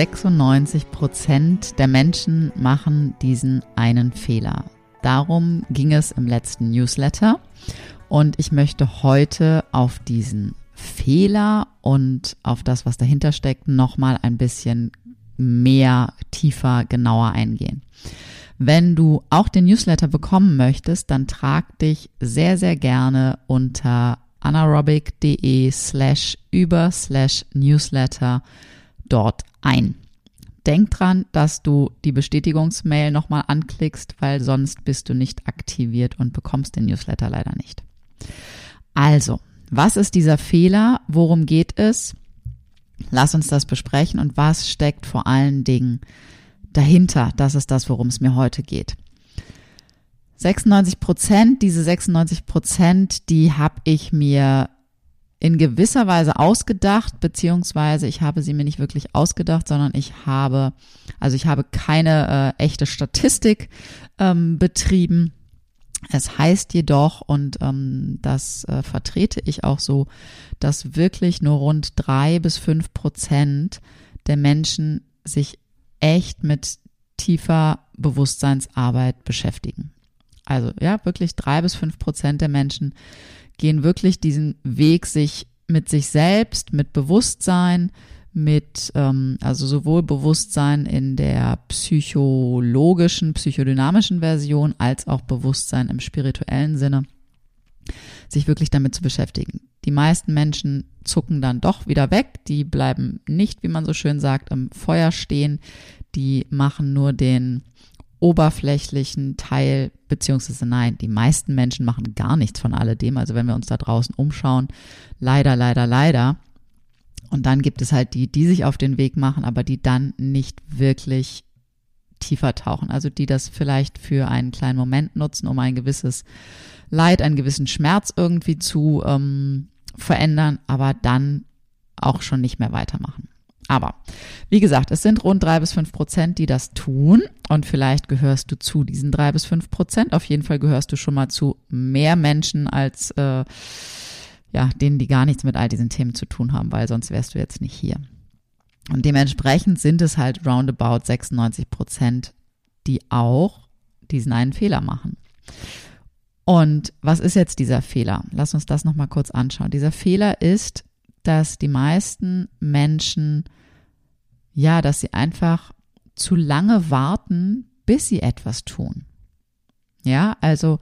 96 Prozent der Menschen machen diesen einen Fehler. Darum ging es im letzten Newsletter und ich möchte heute auf diesen Fehler und auf das, was dahinter steckt, nochmal ein bisschen mehr, tiefer, genauer eingehen. Wenn du auch den Newsletter bekommen möchtest, dann trag dich sehr, sehr gerne unter anaerobic.de slash über slash Newsletter dort ein. Denk dran, dass du die Bestätigungsmail nochmal anklickst, weil sonst bist du nicht aktiviert und bekommst den Newsletter leider nicht. Also, was ist dieser Fehler? Worum geht es? Lass uns das besprechen und was steckt vor allen Dingen dahinter? Das ist das, worum es mir heute geht. 96 Prozent, diese 96 Prozent, die habe ich mir in gewisser Weise ausgedacht, beziehungsweise ich habe sie mir nicht wirklich ausgedacht, sondern ich habe, also ich habe keine äh, echte Statistik ähm, betrieben. Es heißt jedoch, und ähm, das äh, vertrete ich auch so, dass wirklich nur rund drei bis fünf Prozent der Menschen sich echt mit tiefer Bewusstseinsarbeit beschäftigen. Also ja, wirklich drei bis fünf Prozent der Menschen gehen wirklich diesen Weg, sich mit sich selbst, mit Bewusstsein, mit, ähm, also sowohl Bewusstsein in der psychologischen, psychodynamischen Version als auch Bewusstsein im spirituellen Sinne, sich wirklich damit zu beschäftigen. Die meisten Menschen zucken dann doch wieder weg, die bleiben nicht, wie man so schön sagt, im Feuer stehen, die machen nur den oberflächlichen Teil, beziehungsweise nein, die meisten Menschen machen gar nichts von alledem. Also wenn wir uns da draußen umschauen, leider, leider, leider. Und dann gibt es halt die, die sich auf den Weg machen, aber die dann nicht wirklich tiefer tauchen. Also die das vielleicht für einen kleinen Moment nutzen, um ein gewisses Leid, einen gewissen Schmerz irgendwie zu ähm, verändern, aber dann auch schon nicht mehr weitermachen. Aber wie gesagt, es sind rund drei bis fünf Prozent, die das tun. Und vielleicht gehörst du zu diesen drei bis fünf Prozent. Auf jeden Fall gehörst du schon mal zu mehr Menschen als äh, ja, denen, die gar nichts mit all diesen Themen zu tun haben, weil sonst wärst du jetzt nicht hier. Und dementsprechend sind es halt roundabout 96 Prozent, die auch diesen einen Fehler machen. Und was ist jetzt dieser Fehler? Lass uns das nochmal kurz anschauen. Dieser Fehler ist, dass die meisten Menschen ja, dass sie einfach zu lange warten, bis sie etwas tun. Ja, also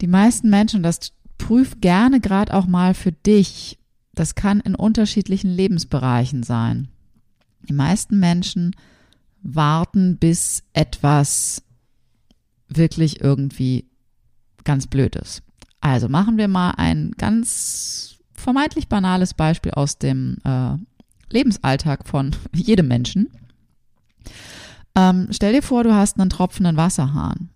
die meisten Menschen, das prüf gerne gerade auch mal für dich. Das kann in unterschiedlichen Lebensbereichen sein. Die meisten Menschen warten, bis etwas wirklich irgendwie ganz blöd ist. Also machen wir mal ein ganz vermeintlich banales Beispiel aus dem äh, Lebensalltag von jedem Menschen. Ähm, stell dir vor, du hast einen tropfenden Wasserhahn.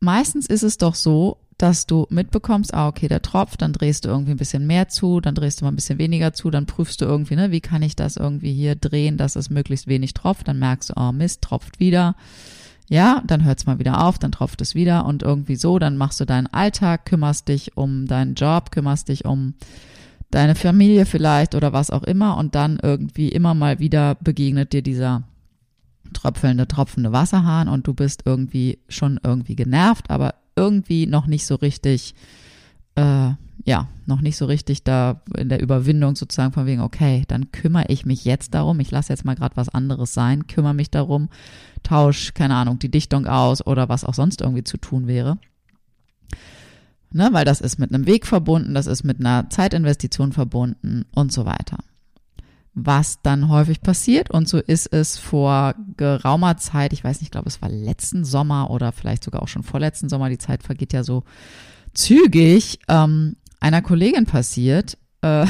Meistens ist es doch so, dass du mitbekommst, ah, okay, der tropft, dann drehst du irgendwie ein bisschen mehr zu, dann drehst du mal ein bisschen weniger zu, dann prüfst du irgendwie, ne, wie kann ich das irgendwie hier drehen, dass es möglichst wenig tropft, dann merkst du, oh Mist, tropft wieder. Ja, dann hört es mal wieder auf, dann tropft es wieder und irgendwie so, dann machst du deinen Alltag, kümmerst dich um deinen Job, kümmerst dich um deine Familie vielleicht oder was auch immer und dann irgendwie immer mal wieder begegnet dir dieser tröpfelnde, tropfende Wasserhahn und du bist irgendwie schon irgendwie genervt, aber irgendwie noch nicht so richtig äh, ja, noch nicht so richtig da in der Überwindung sozusagen von wegen, okay, dann kümmere ich mich jetzt darum, ich lasse jetzt mal gerade was anderes sein, kümmere mich darum, tausch, keine Ahnung, die Dichtung aus oder was auch sonst irgendwie zu tun wäre. Ne, weil das ist mit einem Weg verbunden, das ist mit einer Zeitinvestition verbunden und so weiter. Was dann häufig passiert, und so ist es vor geraumer Zeit, ich weiß nicht, ich glaube, es war letzten Sommer oder vielleicht sogar auch schon vorletzten Sommer, die Zeit vergeht ja so zügig, ähm, einer Kollegin passiert, äh,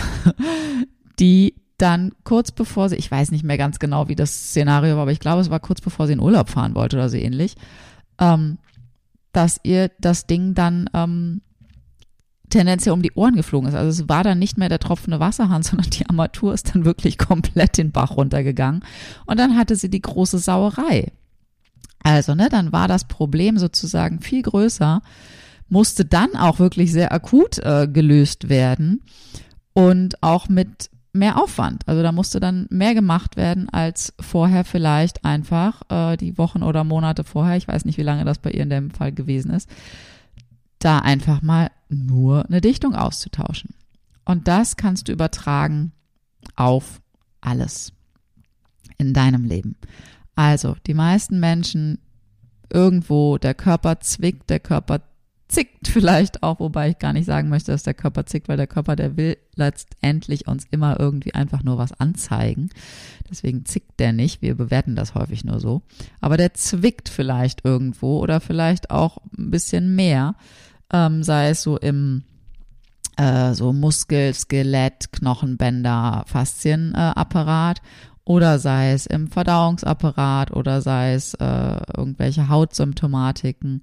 die dann kurz bevor sie, ich weiß nicht mehr ganz genau, wie das Szenario war, aber ich glaube, es war kurz bevor sie in Urlaub fahren wollte oder so ähnlich, ähm, dass ihr das Ding dann ähm, tendenziell um die Ohren geflogen ist. Also es war dann nicht mehr der tropfende Wasserhahn, sondern die Armatur ist dann wirklich komplett den Bach runtergegangen. Und dann hatte sie die große Sauerei. Also, ne, dann war das Problem sozusagen viel größer musste dann auch wirklich sehr akut äh, gelöst werden und auch mit mehr Aufwand. Also da musste dann mehr gemacht werden als vorher vielleicht einfach äh, die Wochen oder Monate vorher. Ich weiß nicht, wie lange das bei ihr in dem Fall gewesen ist. Da einfach mal nur eine Dichtung auszutauschen. Und das kannst du übertragen auf alles in deinem Leben. Also die meisten Menschen irgendwo, der Körper zwickt, der Körper zickt vielleicht auch, wobei ich gar nicht sagen möchte, dass der Körper zickt, weil der Körper, der will letztendlich uns immer irgendwie einfach nur was anzeigen. Deswegen zickt der nicht. Wir bewerten das häufig nur so. Aber der zwickt vielleicht irgendwo oder vielleicht auch ein bisschen mehr, ähm, sei es so im äh, so Muskel, Skelett, Knochenbänder, Faszienapparat. Äh, oder sei es im Verdauungsapparat oder sei es äh, irgendwelche Hautsymptomatiken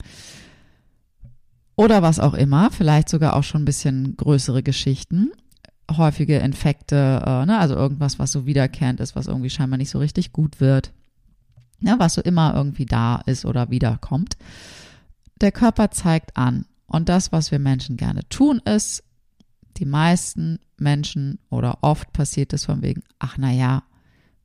oder was auch immer, vielleicht sogar auch schon ein bisschen größere Geschichten, häufige Infekte, äh, ne, also irgendwas, was so wiederkehrend ist, was irgendwie scheinbar nicht so richtig gut wird, ne, was so immer irgendwie da ist oder wiederkommt. Der Körper zeigt an. Und das, was wir Menschen gerne tun, ist, die meisten Menschen oder oft passiert es von wegen, ach na ja,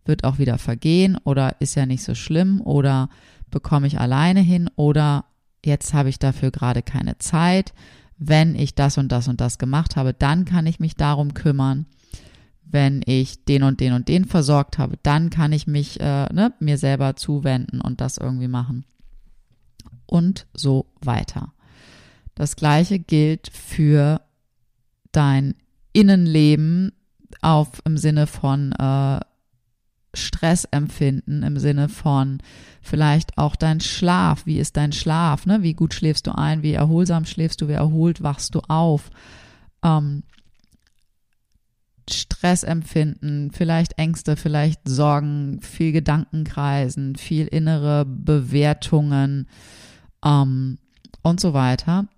wird auch wieder vergehen oder ist ja nicht so schlimm oder bekomme ich alleine hin oder jetzt habe ich dafür gerade keine Zeit. Wenn ich das und das und das gemacht habe, dann kann ich mich darum kümmern. Wenn ich den und den und den versorgt habe, dann kann ich mich äh, ne, mir selber zuwenden und das irgendwie machen. Und so weiter. Das gleiche gilt für dein Innenleben auf im Sinne von äh, Stressempfinden im Sinne von vielleicht auch dein Schlaf. Wie ist dein Schlaf? Ne? Wie gut schläfst du ein? Wie erholsam schläfst du? Wie erholt wachst du auf? Ähm, Stressempfinden, vielleicht Ängste, vielleicht Sorgen, viel Gedankenkreisen, viel innere Bewertungen ähm, und so weiter.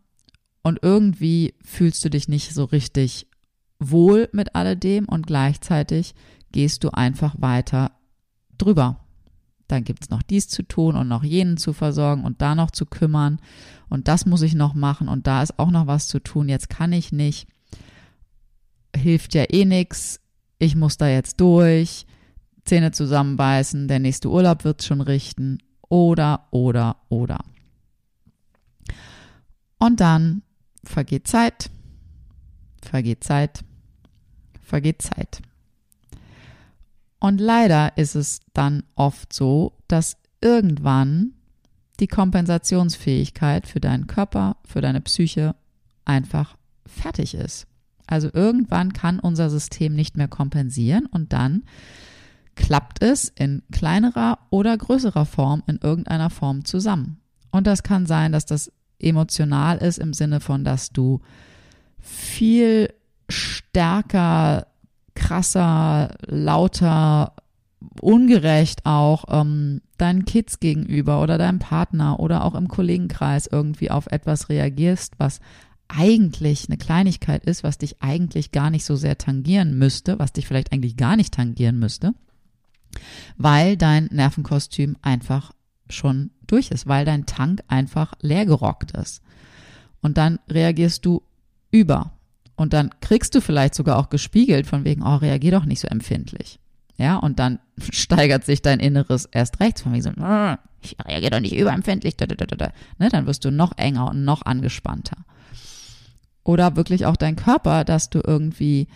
Und irgendwie fühlst du dich nicht so richtig wohl mit alledem und gleichzeitig gehst du einfach weiter drüber. Dann gibt es noch dies zu tun und noch jenen zu versorgen und da noch zu kümmern und das muss ich noch machen und da ist auch noch was zu tun. Jetzt kann ich nicht. Hilft ja eh nix. Ich muss da jetzt durch. Zähne zusammenbeißen. Der nächste Urlaub wird schon richten. Oder, oder, oder. Und dann vergeht Zeit, vergeht Zeit, vergeht Zeit. Und leider ist es dann oft so, dass irgendwann die Kompensationsfähigkeit für deinen Körper, für deine Psyche einfach fertig ist. Also irgendwann kann unser System nicht mehr kompensieren und dann klappt es in kleinerer oder größerer Form in irgendeiner Form zusammen. Und das kann sein, dass das emotional ist im Sinne von, dass du viel stärker krasser, lauter, ungerecht auch ähm, deinen Kids gegenüber oder deinem Partner oder auch im Kollegenkreis irgendwie auf etwas reagierst, was eigentlich eine Kleinigkeit ist, was dich eigentlich gar nicht so sehr tangieren müsste, was dich vielleicht eigentlich gar nicht tangieren müsste, weil dein Nervenkostüm einfach schon durch ist, weil dein Tank einfach leer gerockt ist. Und dann reagierst du über. Und dann kriegst du vielleicht sogar auch gespiegelt von wegen, oh, reagier doch nicht so empfindlich. Ja, und dann steigert sich dein Inneres erst rechts von wegen so, ah, ich reagiere doch nicht überempfindlich. Ne, dann wirst du noch enger und noch angespannter. oder wirklich auch dein Körper, dass du irgendwie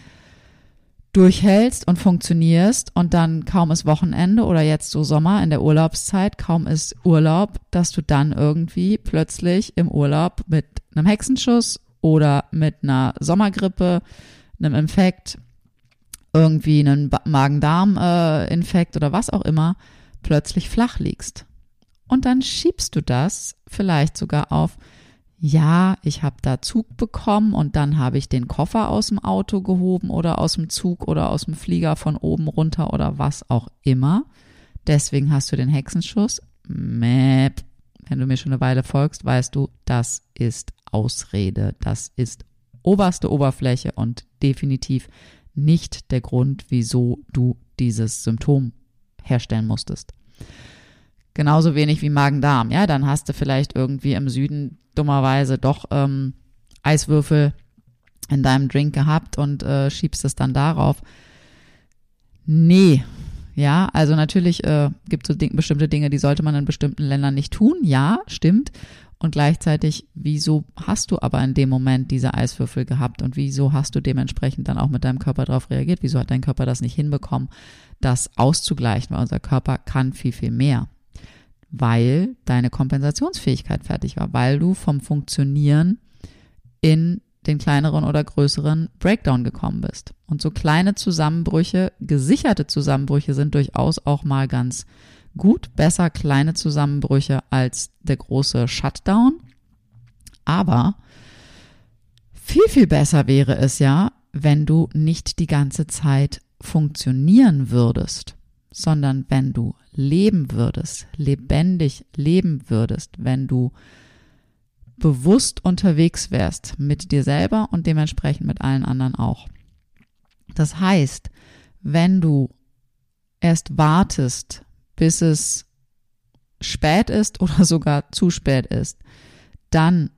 durchhältst und funktionierst und dann kaum ist Wochenende oder jetzt so Sommer in der Urlaubszeit, kaum ist Urlaub, dass du dann irgendwie plötzlich im Urlaub mit einem Hexenschuss oder mit einer Sommergrippe, einem Infekt, irgendwie einen Magen-Darm-Infekt oder was auch immer, plötzlich flach liegst. Und dann schiebst du das vielleicht sogar auf ja, ich habe da Zug bekommen und dann habe ich den Koffer aus dem Auto gehoben oder aus dem Zug oder aus dem Flieger von oben runter oder was auch immer. Deswegen hast du den Hexenschuss. Mäp. Wenn du mir schon eine Weile folgst, weißt du, das ist Ausrede. Das ist oberste Oberfläche und definitiv nicht der Grund, wieso du dieses Symptom herstellen musstest. Genauso wenig wie Magen-Darm. Ja, dann hast du vielleicht irgendwie im Süden dummerweise doch ähm, Eiswürfel in deinem Drink gehabt und äh, schiebst es dann darauf. Nee. Ja, also natürlich äh, gibt es so bestimmte Dinge, die sollte man in bestimmten Ländern nicht tun. Ja, stimmt. Und gleichzeitig, wieso hast du aber in dem Moment diese Eiswürfel gehabt und wieso hast du dementsprechend dann auch mit deinem Körper darauf reagiert? Wieso hat dein Körper das nicht hinbekommen, das auszugleichen? Weil unser Körper kann viel, viel mehr weil deine Kompensationsfähigkeit fertig war, weil du vom Funktionieren in den kleineren oder größeren Breakdown gekommen bist. Und so kleine Zusammenbrüche, gesicherte Zusammenbrüche sind durchaus auch mal ganz gut. Besser kleine Zusammenbrüche als der große Shutdown. Aber viel, viel besser wäre es ja, wenn du nicht die ganze Zeit funktionieren würdest, sondern wenn du leben würdest, lebendig leben würdest, wenn du bewusst unterwegs wärst mit dir selber und dementsprechend mit allen anderen auch. Das heißt, wenn du erst wartest, bis es spät ist oder sogar zu spät ist, dann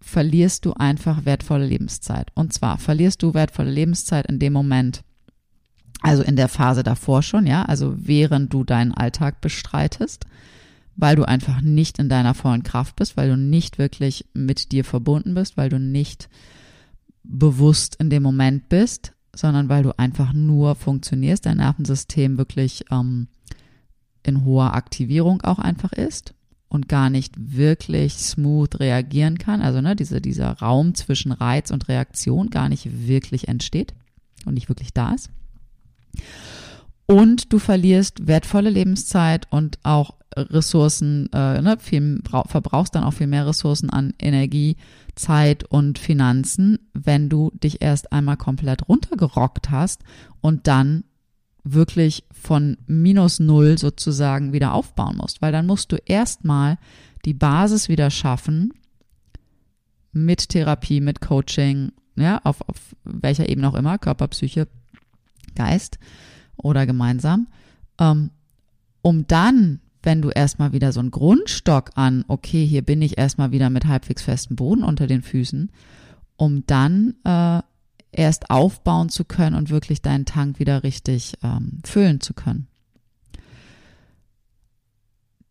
verlierst du einfach wertvolle Lebenszeit. Und zwar verlierst du wertvolle Lebenszeit in dem Moment, also in der Phase davor schon, ja, also während du deinen Alltag bestreitest, weil du einfach nicht in deiner vollen Kraft bist, weil du nicht wirklich mit dir verbunden bist, weil du nicht bewusst in dem Moment bist, sondern weil du einfach nur funktionierst, dein Nervensystem wirklich ähm, in hoher Aktivierung auch einfach ist und gar nicht wirklich smooth reagieren kann. Also ne, diese, dieser Raum zwischen Reiz und Reaktion gar nicht wirklich entsteht und nicht wirklich da ist. Und du verlierst wertvolle Lebenszeit und auch Ressourcen, äh, ne, viel, verbrauchst dann auch viel mehr Ressourcen an Energie, Zeit und Finanzen, wenn du dich erst einmal komplett runtergerockt hast und dann wirklich von minus null sozusagen wieder aufbauen musst, weil dann musst du erstmal die Basis wieder schaffen mit Therapie, mit Coaching, ja, auf, auf welcher Ebene auch immer, Körper, Psyche, Geist oder gemeinsam, ähm, um dann, wenn du erstmal wieder so einen Grundstock an, okay, hier bin ich erstmal wieder mit halbwegs festem Boden unter den Füßen, um dann äh, erst aufbauen zu können und wirklich deinen Tank wieder richtig ähm, füllen zu können.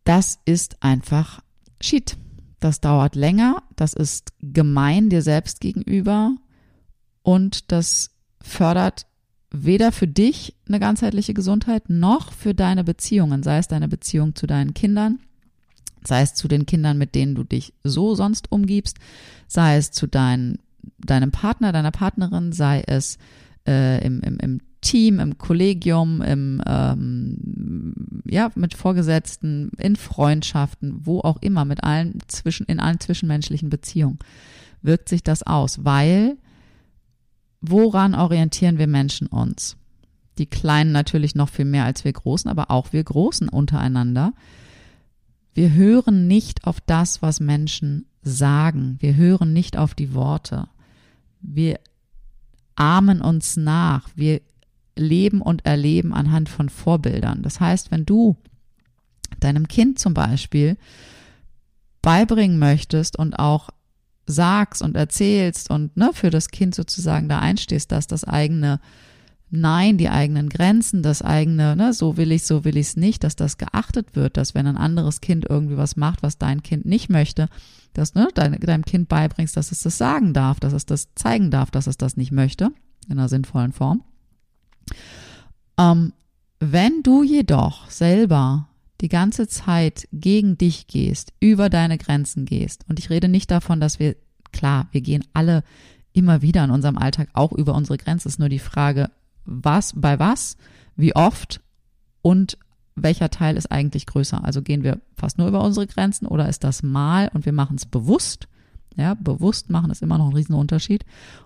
Das ist einfach Shit. Das dauert länger, das ist gemein dir selbst gegenüber und das fördert weder für dich eine ganzheitliche Gesundheit noch für deine Beziehungen, sei es deine Beziehung zu deinen Kindern, sei es zu den Kindern, mit denen du dich so sonst umgibst, sei es zu dein, deinem Partner, deiner Partnerin, sei es äh, im, im, im Team, im Kollegium, im ähm, ja mit Vorgesetzten, in Freundschaften, wo auch immer, mit allen zwischen in allen zwischenmenschlichen Beziehungen wirkt sich das aus, weil woran orientieren wir Menschen uns? Die Kleinen natürlich noch viel mehr als wir Großen, aber auch wir Großen untereinander. Wir hören nicht auf das, was Menschen sagen. Wir hören nicht auf die Worte. Wir ahmen uns nach. Wir leben und erleben anhand von Vorbildern. Das heißt, wenn du deinem Kind zum Beispiel beibringen möchtest und auch sagst und erzählst und ne, für das Kind sozusagen da einstehst, dass das eigene Nein, die eigenen Grenzen, das eigene, ne, so will ich, so will ich es nicht, dass das geachtet wird, dass wenn ein anderes Kind irgendwie was macht, was dein Kind nicht möchte, dass ne, dein, deinem Kind beibringst, dass es das sagen darf, dass es das zeigen darf, dass es das nicht möchte, in einer sinnvollen Form. Ähm, wenn du jedoch selber die ganze Zeit gegen dich gehst, über deine Grenzen gehst, und ich rede nicht davon, dass wir, klar, wir gehen alle immer wieder in unserem Alltag auch über unsere Grenzen, ist nur die Frage, was, bei was, wie oft und welcher Teil ist eigentlich größer? Also gehen wir fast nur über unsere Grenzen oder ist das mal und wir machen es bewusst? Ja, bewusst machen ist immer noch ein Riesenunterschied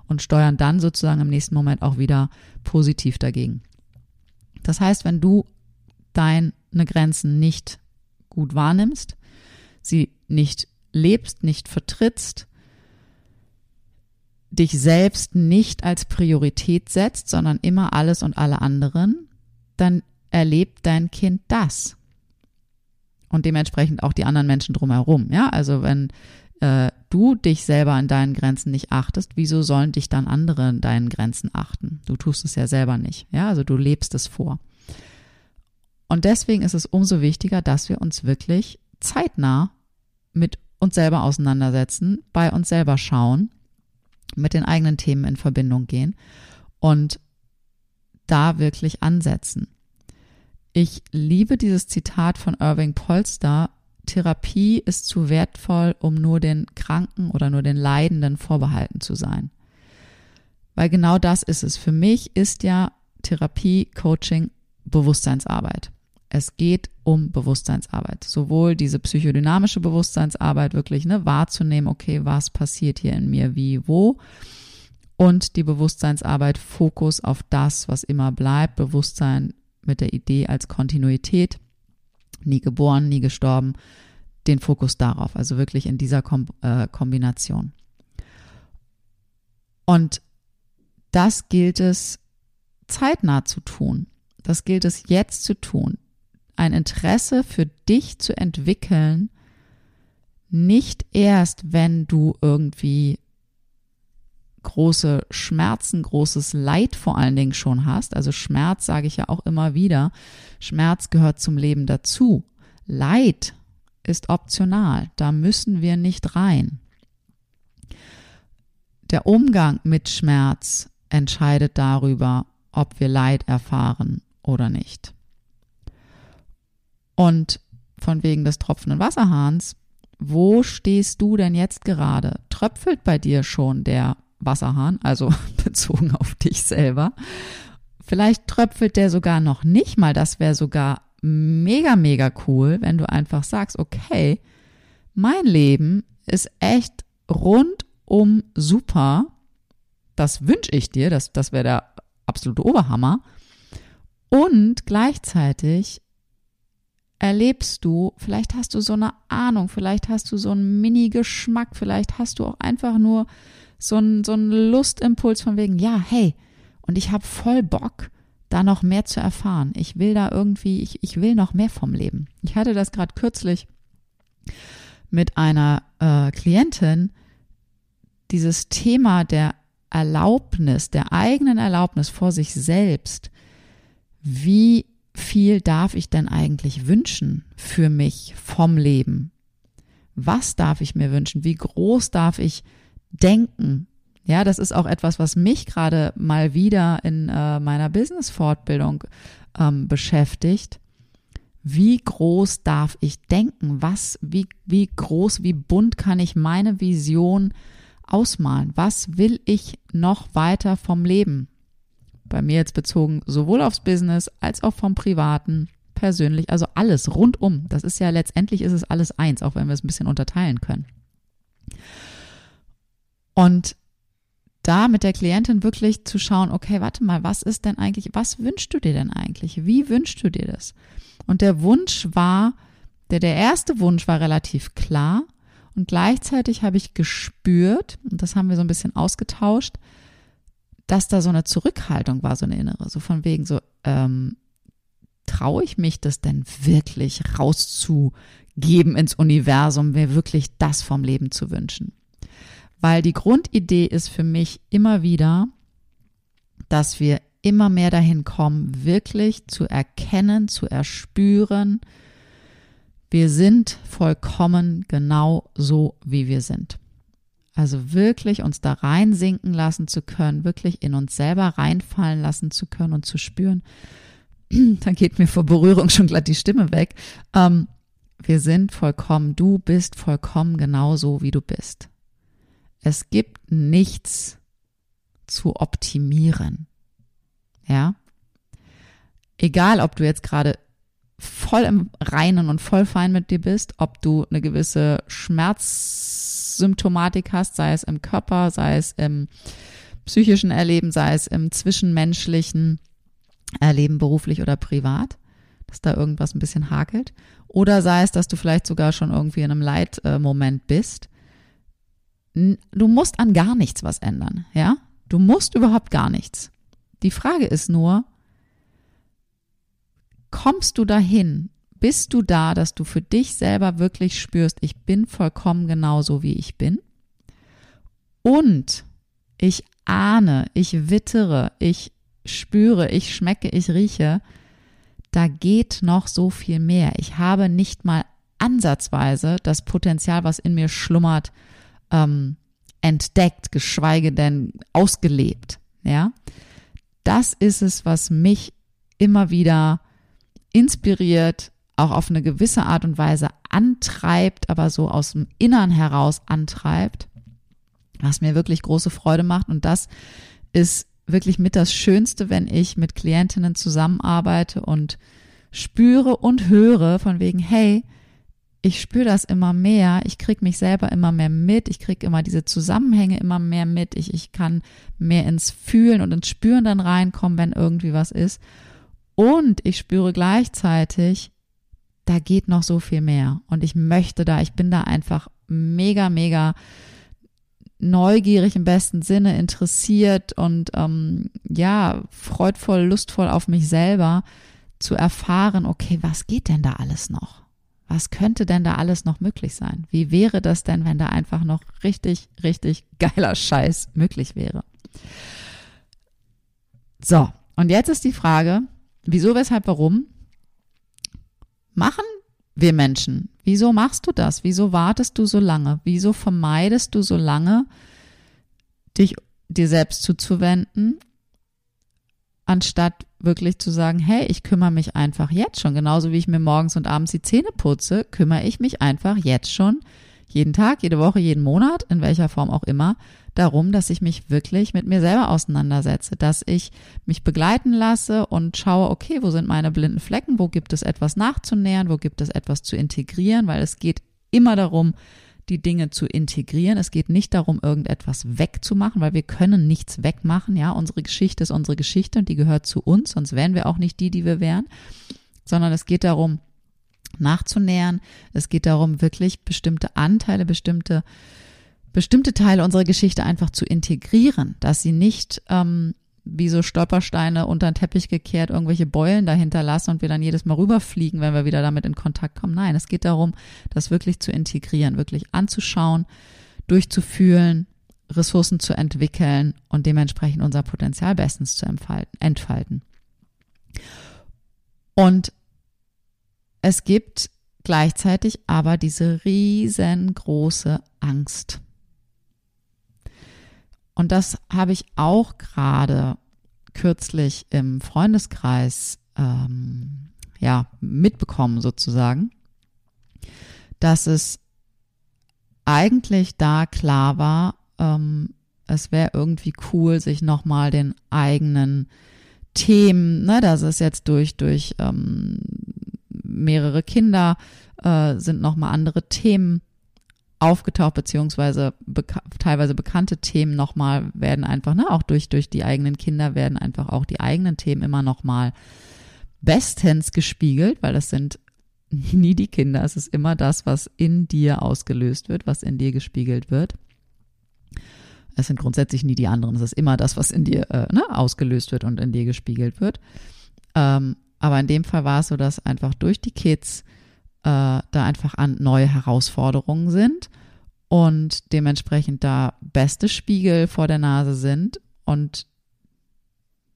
und steuern dann sozusagen im nächsten Moment auch wieder positiv dagegen. Das heißt, wenn du deine Grenzen nicht gut wahrnimmst, sie nicht lebst, nicht vertrittst, dich selbst nicht als Priorität setzt, sondern immer alles und alle anderen, dann erlebt dein Kind das. Und dementsprechend auch die anderen Menschen drumherum. Ja, also wenn äh, du dich selber an deinen Grenzen nicht achtest, wieso sollen dich dann andere an deinen Grenzen achten? Du tust es ja selber nicht. Ja, also du lebst es vor. Und deswegen ist es umso wichtiger, dass wir uns wirklich zeitnah mit uns selber auseinandersetzen, bei uns selber schauen, mit den eigenen Themen in Verbindung gehen und da wirklich ansetzen. Ich liebe dieses Zitat von Irving Polster. Therapie ist zu wertvoll, um nur den Kranken oder nur den Leidenden vorbehalten zu sein. Weil genau das ist es. Für mich ist ja Therapie, Coaching, Bewusstseinsarbeit. Es geht um Bewusstseinsarbeit. Sowohl diese psychodynamische Bewusstseinsarbeit wirklich ne, wahrzunehmen, okay, was passiert hier in mir, wie, wo. Und die Bewusstseinsarbeit, Fokus auf das, was immer bleibt, Bewusstsein mit der Idee als Kontinuität, nie geboren, nie gestorben, den Fokus darauf, also wirklich in dieser Kom äh, Kombination. Und das gilt es zeitnah zu tun. Das gilt es jetzt zu tun. Ein Interesse für dich zu entwickeln, nicht erst, wenn du irgendwie große Schmerzen, großes Leid vor allen Dingen schon hast. Also Schmerz sage ich ja auch immer wieder. Schmerz gehört zum Leben dazu. Leid ist optional. Da müssen wir nicht rein. Der Umgang mit Schmerz entscheidet darüber, ob wir Leid erfahren oder nicht. Und von wegen des tropfenden Wasserhahns, wo stehst du denn jetzt gerade? Tröpfelt bei dir schon der Wasserhahn, also bezogen auf dich selber. Vielleicht tröpfelt der sogar noch nicht mal, das wäre sogar mega, mega cool, wenn du einfach sagst, okay, mein Leben ist echt rundum super. Das wünsche ich dir, das, das wäre der absolute Oberhammer. Und gleichzeitig erlebst du, vielleicht hast du so eine Ahnung, vielleicht hast du so einen Mini-Geschmack, vielleicht hast du auch einfach nur so ein, so ein Lustimpuls von wegen, ja, hey, und ich habe voll Bock, da noch mehr zu erfahren. Ich will da irgendwie, ich, ich will noch mehr vom Leben. Ich hatte das gerade kürzlich mit einer äh, Klientin, dieses Thema der Erlaubnis, der eigenen Erlaubnis vor sich selbst. Wie viel darf ich denn eigentlich wünschen für mich vom Leben? Was darf ich mir wünschen? Wie groß darf ich denken. Ja, das ist auch etwas, was mich gerade mal wieder in äh, meiner Business-Fortbildung ähm, beschäftigt. Wie groß darf ich denken? Was, wie, wie groß, wie bunt kann ich meine Vision ausmalen? Was will ich noch weiter vom Leben? Bei mir jetzt bezogen sowohl aufs Business als auch vom Privaten, persönlich, also alles rundum. Das ist ja letztendlich ist es alles eins, auch wenn wir es ein bisschen unterteilen können. Und da mit der Klientin wirklich zu schauen, okay, warte mal, was ist denn eigentlich, was wünschst du dir denn eigentlich? Wie wünschst du dir das? Und der Wunsch war, der, der erste Wunsch war relativ klar und gleichzeitig habe ich gespürt, und das haben wir so ein bisschen ausgetauscht, dass da so eine Zurückhaltung war, so eine innere, so von wegen so, ähm, traue ich mich das denn wirklich rauszugeben ins Universum, mir wirklich das vom Leben zu wünschen? Weil die Grundidee ist für mich immer wieder, dass wir immer mehr dahin kommen, wirklich zu erkennen, zu erspüren, Wir sind vollkommen genau so, wie wir sind. Also wirklich uns da reinsinken lassen zu können, wirklich in uns selber reinfallen lassen zu können und zu spüren. Dann geht mir vor Berührung schon glatt die Stimme weg. Ähm, wir sind vollkommen, du bist vollkommen genau so, wie du bist. Es gibt nichts zu optimieren. Ja? Egal, ob du jetzt gerade voll im Reinen und voll fein mit dir bist, ob du eine gewisse Schmerzsymptomatik hast, sei es im Körper, sei es im psychischen Erleben, sei es im zwischenmenschlichen Erleben, beruflich oder privat, dass da irgendwas ein bisschen hakelt, oder sei es, dass du vielleicht sogar schon irgendwie in einem Leitmoment bist. Du musst an gar nichts was ändern, ja? Du musst überhaupt gar nichts. Die Frage ist nur, kommst du dahin? Bist du da, dass du für dich selber wirklich spürst, ich bin vollkommen genauso, wie ich bin? Und ich ahne, ich wittere, ich spüre, ich schmecke, ich rieche, da geht noch so viel mehr. Ich habe nicht mal ansatzweise das Potenzial, was in mir schlummert, ähm, entdeckt, geschweige denn ausgelebt. Ja, das ist es, was mich immer wieder inspiriert, auch auf eine gewisse Art und Weise antreibt, aber so aus dem Innern heraus antreibt, was mir wirklich große Freude macht. Und das ist wirklich mit das Schönste, wenn ich mit Klientinnen zusammenarbeite und spüre und höre von wegen, hey, ich spüre das immer mehr, ich kriege mich selber immer mehr mit, ich kriege immer diese Zusammenhänge immer mehr mit, ich, ich kann mehr ins Fühlen und ins Spüren dann reinkommen, wenn irgendwie was ist. Und ich spüre gleichzeitig, da geht noch so viel mehr. Und ich möchte da, ich bin da einfach mega, mega neugierig im besten Sinne, interessiert und ähm, ja, freudvoll, lustvoll auf mich selber zu erfahren, okay, was geht denn da alles noch? Was könnte denn da alles noch möglich sein? Wie wäre das denn, wenn da einfach noch richtig, richtig geiler Scheiß möglich wäre? So, und jetzt ist die Frage, wieso, weshalb, warum machen wir Menschen? Wieso machst du das? Wieso wartest du so lange? Wieso vermeidest du so lange, dich dir selbst zuzuwenden, anstatt wirklich zu sagen, hey, ich kümmere mich einfach jetzt schon, genauso wie ich mir morgens und abends die Zähne putze, kümmere ich mich einfach jetzt schon jeden Tag, jede Woche, jeden Monat, in welcher Form auch immer, darum, dass ich mich wirklich mit mir selber auseinandersetze, dass ich mich begleiten lasse und schaue, okay, wo sind meine blinden Flecken, wo gibt es etwas nachzunähern, wo gibt es etwas zu integrieren, weil es geht immer darum, die Dinge zu integrieren. Es geht nicht darum, irgendetwas wegzumachen, weil wir können nichts wegmachen. Ja, unsere Geschichte ist unsere Geschichte und die gehört zu uns, sonst wären wir auch nicht die, die wir wären, sondern es geht darum, nachzunähern. Es geht darum, wirklich bestimmte Anteile, bestimmte bestimmte Teile unserer Geschichte einfach zu integrieren, dass sie nicht ähm, wie so Stolpersteine unter den Teppich gekehrt irgendwelche Beulen dahinter lassen und wir dann jedes Mal rüberfliegen, wenn wir wieder damit in Kontakt kommen. Nein, es geht darum, das wirklich zu integrieren, wirklich anzuschauen, durchzufühlen, Ressourcen zu entwickeln und dementsprechend unser Potenzial bestens zu entfalten. Und es gibt gleichzeitig aber diese riesengroße Angst. Und das habe ich auch gerade kürzlich im Freundeskreis ähm, ja mitbekommen sozusagen, dass es eigentlich da klar war, ähm, es wäre irgendwie cool, sich nochmal den eigenen Themen, ne, das ist jetzt durch durch ähm, mehrere Kinder äh, sind nochmal andere Themen aufgetaucht, beziehungsweise beka teilweise bekannte Themen nochmal werden einfach, ne, auch durch, durch die eigenen Kinder werden einfach auch die eigenen Themen immer nochmal bestens gespiegelt, weil das sind nie die Kinder, es ist immer das, was in dir ausgelöst wird, was in dir gespiegelt wird. Es sind grundsätzlich nie die anderen, es ist immer das, was in dir äh, ne, ausgelöst wird und in dir gespiegelt wird. Ähm, aber in dem Fall war es so, dass einfach durch die Kids da einfach an neue Herausforderungen sind und dementsprechend da beste Spiegel vor der Nase sind und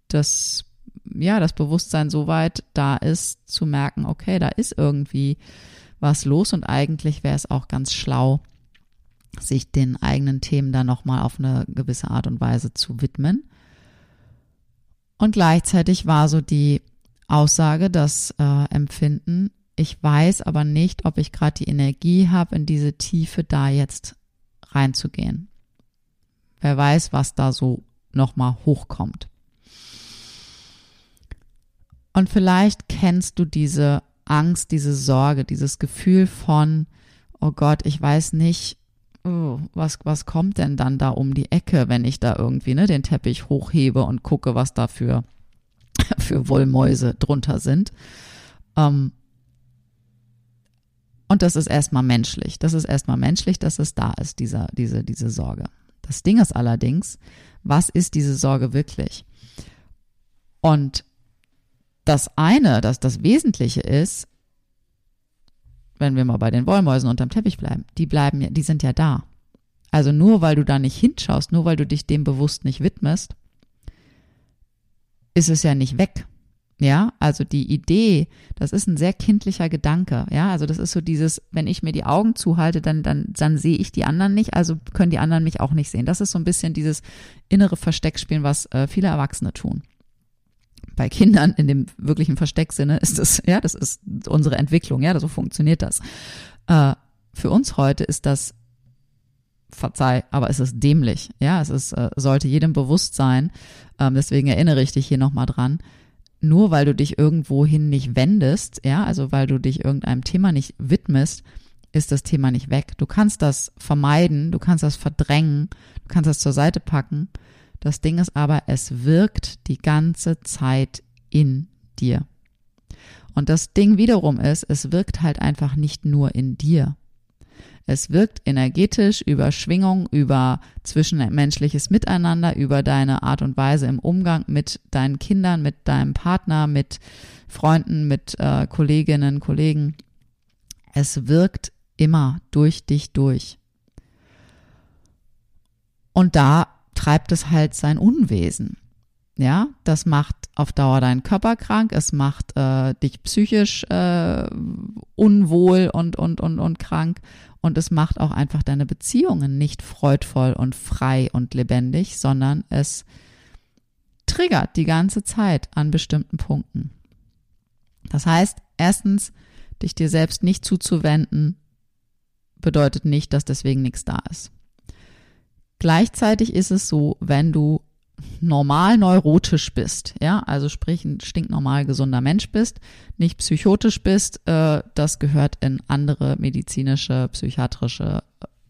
das ja, das Bewusstsein so weit da ist, zu merken, okay, da ist irgendwie was los und eigentlich wäre es auch ganz schlau, sich den eigenen Themen dann nochmal auf eine gewisse Art und Weise zu widmen. Und gleichzeitig war so die Aussage, das äh, Empfinden, ich weiß aber nicht, ob ich gerade die Energie habe, in diese Tiefe da jetzt reinzugehen. Wer weiß, was da so nochmal hochkommt. Und vielleicht kennst du diese Angst, diese Sorge, dieses Gefühl von, oh Gott, ich weiß nicht, oh, was, was kommt denn dann da um die Ecke, wenn ich da irgendwie ne, den Teppich hochhebe und gucke, was da für, für Wollmäuse drunter sind. Ähm, und das ist erstmal menschlich. Das ist erstmal menschlich, dass es da ist, dieser, diese, diese Sorge. Das Ding ist allerdings, was ist diese Sorge wirklich? Und das eine, das das Wesentliche ist, wenn wir mal bei den Wollmäusen unterm Teppich bleiben, die bleiben ja, die sind ja da. Also nur weil du da nicht hinschaust, nur weil du dich dem bewusst nicht widmest, ist es ja nicht weg. Ja, also die Idee, das ist ein sehr kindlicher Gedanke. Ja, also das ist so dieses, wenn ich mir die Augen zuhalte, dann, dann, dann sehe ich die anderen nicht, also können die anderen mich auch nicht sehen. Das ist so ein bisschen dieses innere Versteckspielen, was äh, viele Erwachsene tun. Bei Kindern in dem wirklichen Verstecksinne ist das, ja, das ist unsere Entwicklung, ja, so funktioniert das. Äh, für uns heute ist das verzeih, aber es ist dämlich. Ja, es ist, äh, sollte jedem bewusst sein. Ähm, deswegen erinnere ich dich hier nochmal dran nur weil du dich irgendwohin nicht wendest, ja, also weil du dich irgendeinem Thema nicht widmest, ist das Thema nicht weg. Du kannst das vermeiden, du kannst das verdrängen, du kannst das zur Seite packen. Das Ding ist aber, es wirkt die ganze Zeit in dir. Und das Ding wiederum ist, es wirkt halt einfach nicht nur in dir. Es wirkt energetisch über Schwingung, über zwischenmenschliches Miteinander, über deine Art und Weise im Umgang mit deinen Kindern, mit deinem Partner, mit Freunden, mit äh, Kolleginnen, Kollegen. Es wirkt immer durch dich durch. Und da treibt es halt sein Unwesen. Ja, das macht auf Dauer deinen Körper krank, es macht äh, dich psychisch äh, unwohl und, und, und, und krank und es macht auch einfach deine Beziehungen nicht freudvoll und frei und lebendig, sondern es triggert die ganze Zeit an bestimmten Punkten. Das heißt, erstens, dich dir selbst nicht zuzuwenden, bedeutet nicht, dass deswegen nichts da ist. Gleichzeitig ist es so, wenn du normal neurotisch bist, ja, also sprich ein stinknormal gesunder Mensch bist, nicht psychotisch bist, äh, das gehört in andere medizinische, psychiatrische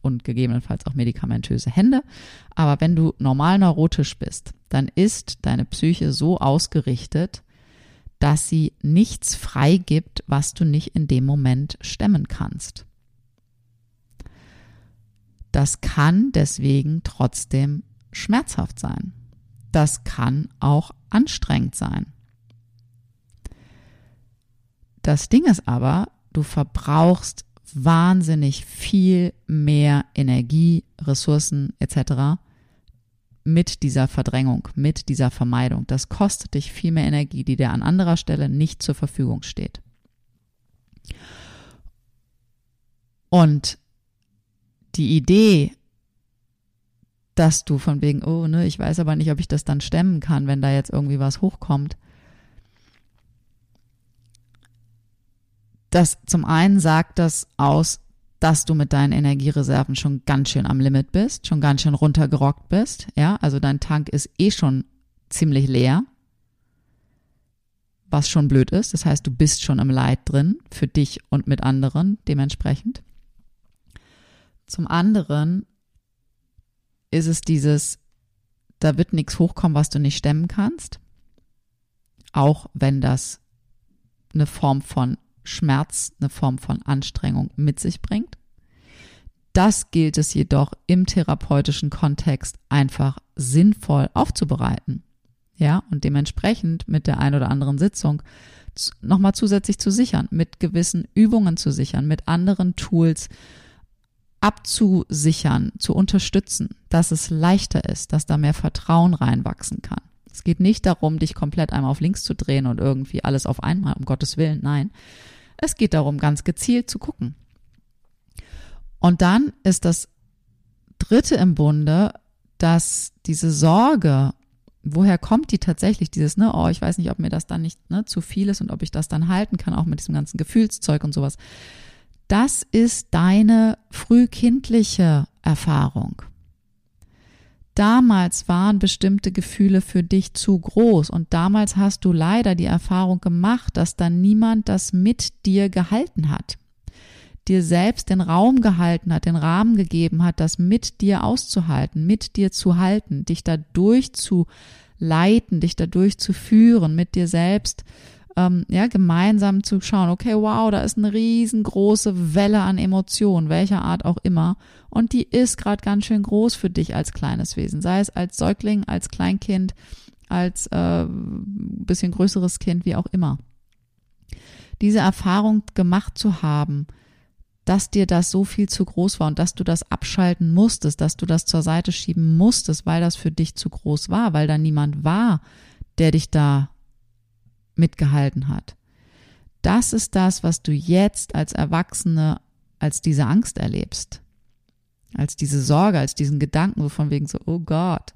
und gegebenenfalls auch medikamentöse Hände. Aber wenn du normal neurotisch bist, dann ist deine Psyche so ausgerichtet, dass sie nichts freigibt, was du nicht in dem Moment stemmen kannst. Das kann deswegen trotzdem schmerzhaft sein das kann auch anstrengend sein. Das Ding ist aber, du verbrauchst wahnsinnig viel mehr Energie, Ressourcen etc. mit dieser Verdrängung, mit dieser Vermeidung. Das kostet dich viel mehr Energie, die dir an anderer Stelle nicht zur Verfügung steht. Und die Idee, dass du von wegen, oh, ne, ich weiß aber nicht, ob ich das dann stemmen kann, wenn da jetzt irgendwie was hochkommt. Das zum einen sagt das aus, dass du mit deinen Energiereserven schon ganz schön am Limit bist, schon ganz schön runtergerockt bist, ja, also dein Tank ist eh schon ziemlich leer, was schon blöd ist, das heißt, du bist schon im Leid drin, für dich und mit anderen dementsprechend. Zum anderen ist es dieses, da wird nichts hochkommen, was du nicht stemmen kannst. Auch wenn das eine Form von Schmerz, eine Form von Anstrengung mit sich bringt. Das gilt es jedoch im therapeutischen Kontext einfach sinnvoll aufzubereiten. Ja, und dementsprechend mit der ein oder anderen Sitzung nochmal zusätzlich zu sichern, mit gewissen Übungen zu sichern, mit anderen Tools abzusichern, zu unterstützen, dass es leichter ist, dass da mehr Vertrauen reinwachsen kann. Es geht nicht darum, dich komplett einmal auf links zu drehen und irgendwie alles auf einmal, um Gottes Willen, nein. Es geht darum, ganz gezielt zu gucken. Und dann ist das dritte im Bunde, dass diese Sorge, woher kommt die tatsächlich, dieses, ne, oh, ich weiß nicht, ob mir das dann nicht ne, zu viel ist und ob ich das dann halten kann, auch mit diesem ganzen Gefühlszeug und sowas. Das ist deine frühkindliche Erfahrung. Damals waren bestimmte Gefühle für dich zu groß und damals hast du leider die Erfahrung gemacht, dass dann niemand das mit dir gehalten hat dir selbst den Raum gehalten hat, den Rahmen gegeben hat, das mit dir auszuhalten, mit dir zu halten, dich dadurch zu leiten, dich dadurch zu führen, mit dir selbst ähm, ja gemeinsam zu schauen, okay, wow, da ist eine riesengroße Welle an Emotionen, welcher Art auch immer, und die ist gerade ganz schön groß für dich als kleines Wesen, sei es als Säugling, als Kleinkind, als äh, bisschen größeres Kind, wie auch immer. Diese Erfahrung gemacht zu haben, dass dir das so viel zu groß war und dass du das abschalten musstest, dass du das zur Seite schieben musstest, weil das für dich zu groß war, weil da niemand war, der dich da mitgehalten hat. Das ist das, was du jetzt als Erwachsene als diese Angst erlebst. Als diese Sorge, als diesen Gedanken, so von wegen so, oh Gott,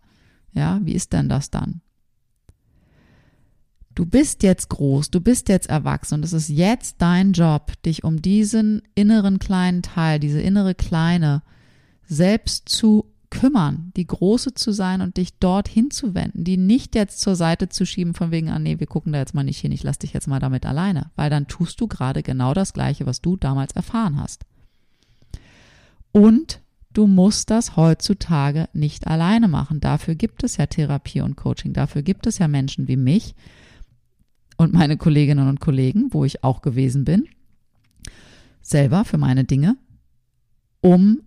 ja, wie ist denn das dann? Du bist jetzt groß, du bist jetzt erwachsen und es ist jetzt dein Job, dich um diesen inneren kleinen Teil, diese innere kleine selbst zu kümmern, die große zu sein und dich dort hinzuwenden, die nicht jetzt zur Seite zu schieben von wegen, ah nee, wir gucken da jetzt mal nicht hin, ich lass dich jetzt mal damit alleine, weil dann tust du gerade genau das Gleiche, was du damals erfahren hast. Und du musst das heutzutage nicht alleine machen. Dafür gibt es ja Therapie und Coaching, dafür gibt es ja Menschen wie mich, und meine Kolleginnen und Kollegen, wo ich auch gewesen bin, selber für meine Dinge, um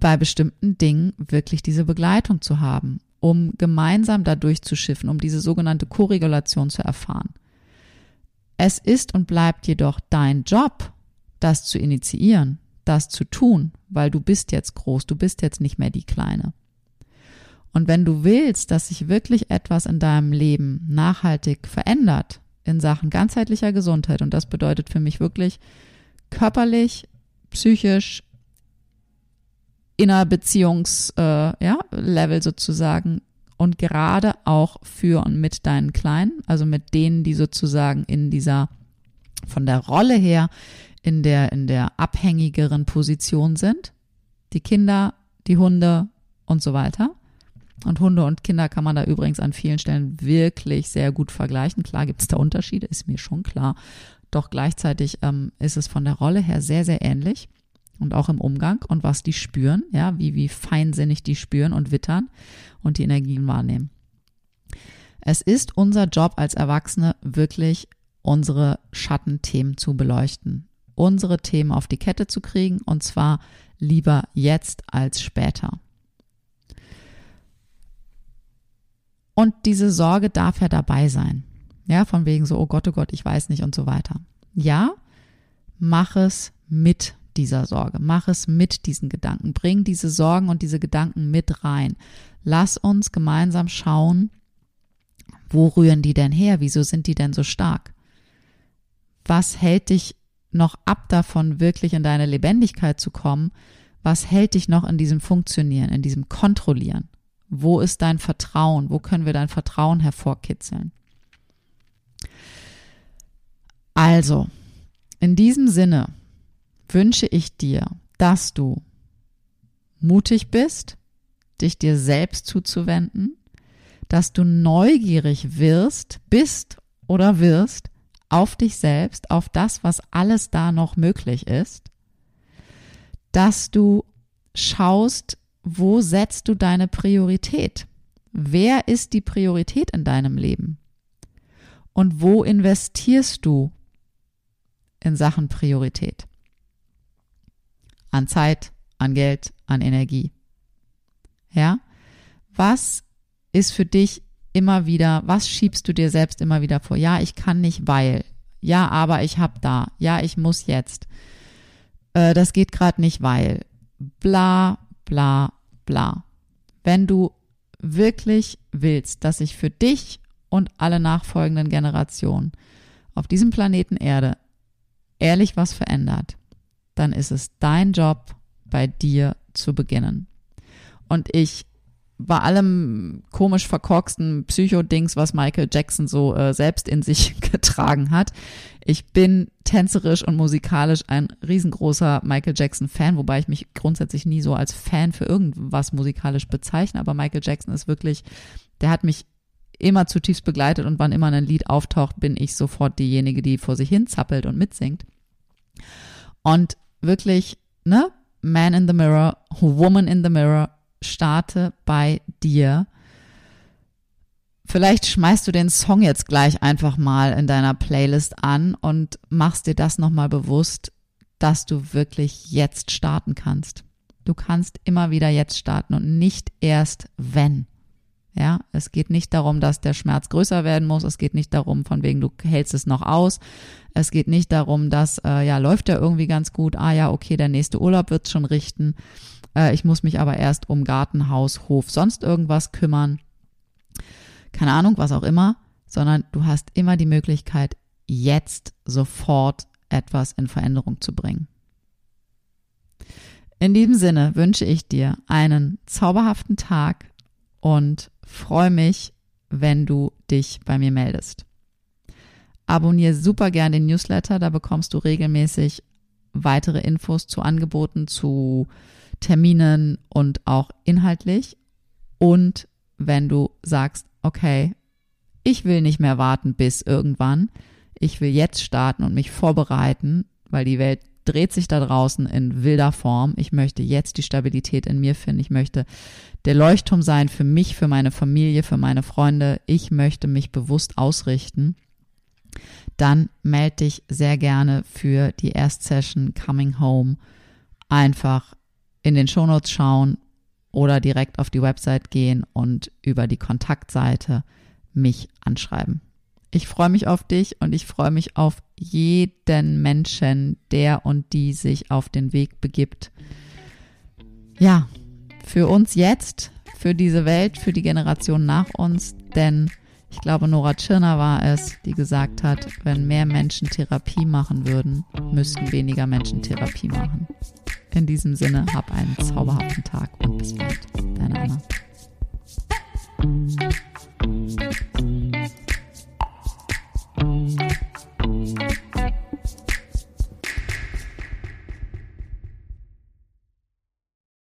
bei bestimmten Dingen wirklich diese Begleitung zu haben, um gemeinsam da durchzuschiffen, um diese sogenannte Korregulation zu erfahren. Es ist und bleibt jedoch dein Job, das zu initiieren, das zu tun, weil du bist jetzt groß, du bist jetzt nicht mehr die Kleine. Und wenn du willst, dass sich wirklich etwas in deinem Leben nachhaltig verändert in Sachen ganzheitlicher Gesundheit, und das bedeutet für mich wirklich körperlich, psychisch, innerbeziehungs äh, ja, sozusagen und gerade auch für und mit deinen Kleinen, also mit denen, die sozusagen in dieser von der Rolle her in der in der abhängigeren Position sind, die Kinder, die Hunde und so weiter. Und Hunde und Kinder kann man da übrigens an vielen Stellen wirklich sehr gut vergleichen. Klar gibt es da Unterschiede, ist mir schon klar. Doch gleichzeitig ähm, ist es von der Rolle her sehr, sehr ähnlich und auch im Umgang und was die spüren, ja, wie, wie feinsinnig die spüren und wittern und die Energien wahrnehmen. Es ist unser Job als Erwachsene wirklich unsere Schattenthemen zu beleuchten, unsere Themen auf die Kette zu kriegen und zwar lieber jetzt als später. Und diese Sorge darf ja dabei sein. Ja, von wegen so, oh Gott, oh Gott, ich weiß nicht und so weiter. Ja, mach es mit dieser Sorge. Mach es mit diesen Gedanken. Bring diese Sorgen und diese Gedanken mit rein. Lass uns gemeinsam schauen, wo rühren die denn her? Wieso sind die denn so stark? Was hält dich noch ab davon, wirklich in deine Lebendigkeit zu kommen? Was hält dich noch in diesem Funktionieren, in diesem Kontrollieren? Wo ist dein Vertrauen? Wo können wir dein Vertrauen hervorkitzeln? Also, in diesem Sinne wünsche ich dir, dass du mutig bist, dich dir selbst zuzuwenden, dass du neugierig wirst, bist oder wirst auf dich selbst, auf das, was alles da noch möglich ist, dass du schaust, wo setzt du deine Priorität? Wer ist die Priorität in deinem Leben? Und wo investierst du in Sachen Priorität? An Zeit, an Geld, an Energie. Ja? Was ist für dich immer wieder, was schiebst du dir selbst immer wieder vor? Ja, ich kann nicht, weil. Ja, aber ich hab da. Ja, ich muss jetzt. Äh, das geht gerade nicht, weil. Bla, bla, bla. Wenn du wirklich willst, dass sich für dich und alle nachfolgenden Generationen auf diesem Planeten Erde ehrlich was verändert, dann ist es dein Job, bei dir zu beginnen. Und ich bei allem komisch verkorksten Psycho-Dings, was Michael Jackson so äh, selbst in sich getragen hat. Ich bin tänzerisch und musikalisch ein riesengroßer Michael Jackson-Fan, wobei ich mich grundsätzlich nie so als Fan für irgendwas musikalisch bezeichne, aber Michael Jackson ist wirklich, der hat mich immer zutiefst begleitet und wann immer ein Lied auftaucht, bin ich sofort diejenige, die vor sich hin zappelt und mitsingt. Und wirklich, ne, Man in the Mirror, Woman in the Mirror, starte bei dir. Vielleicht schmeißt du den Song jetzt gleich einfach mal in deiner Playlist an und machst dir das nochmal bewusst, dass du wirklich jetzt starten kannst. Du kannst immer wieder jetzt starten und nicht erst wenn. Ja, es geht nicht darum, dass der Schmerz größer werden muss. Es geht nicht darum, von wegen du hältst es noch aus. Es geht nicht darum, dass äh, ja läuft ja irgendwie ganz gut. Ah ja, okay, der nächste Urlaub wird's schon richten. Äh, ich muss mich aber erst um Gartenhaus, Hof, sonst irgendwas kümmern. Keine Ahnung, was auch immer, sondern du hast immer die Möglichkeit, jetzt sofort etwas in Veränderung zu bringen. In diesem Sinne wünsche ich dir einen zauberhaften Tag und freue mich, wenn du dich bei mir meldest. Abonniere super gern den Newsletter, da bekommst du regelmäßig weitere Infos zu Angeboten, zu Terminen und auch inhaltlich. Und wenn du sagst, okay, ich will nicht mehr warten bis irgendwann, ich will jetzt starten und mich vorbereiten, weil die Welt dreht sich da draußen in wilder Form. Ich möchte jetzt die Stabilität in mir finden. Ich möchte der Leuchtturm sein für mich, für meine Familie, für meine Freunde. Ich möchte mich bewusst ausrichten. Dann melde dich sehr gerne für die Erstsession Coming Home. Einfach in den Shownotes schauen oder direkt auf die Website gehen und über die Kontaktseite mich anschreiben. Ich freue mich auf dich und ich freue mich auf jeden Menschen, der und die sich auf den Weg begibt. Ja, für uns jetzt, für diese Welt, für die Generation nach uns, denn ich glaube, Nora Tschirner war es, die gesagt hat, wenn mehr Menschen Therapie machen würden, müssten weniger Menschen Therapie machen. In diesem Sinne, hab einen zauberhaften Tag und bis bald. Deine Anna.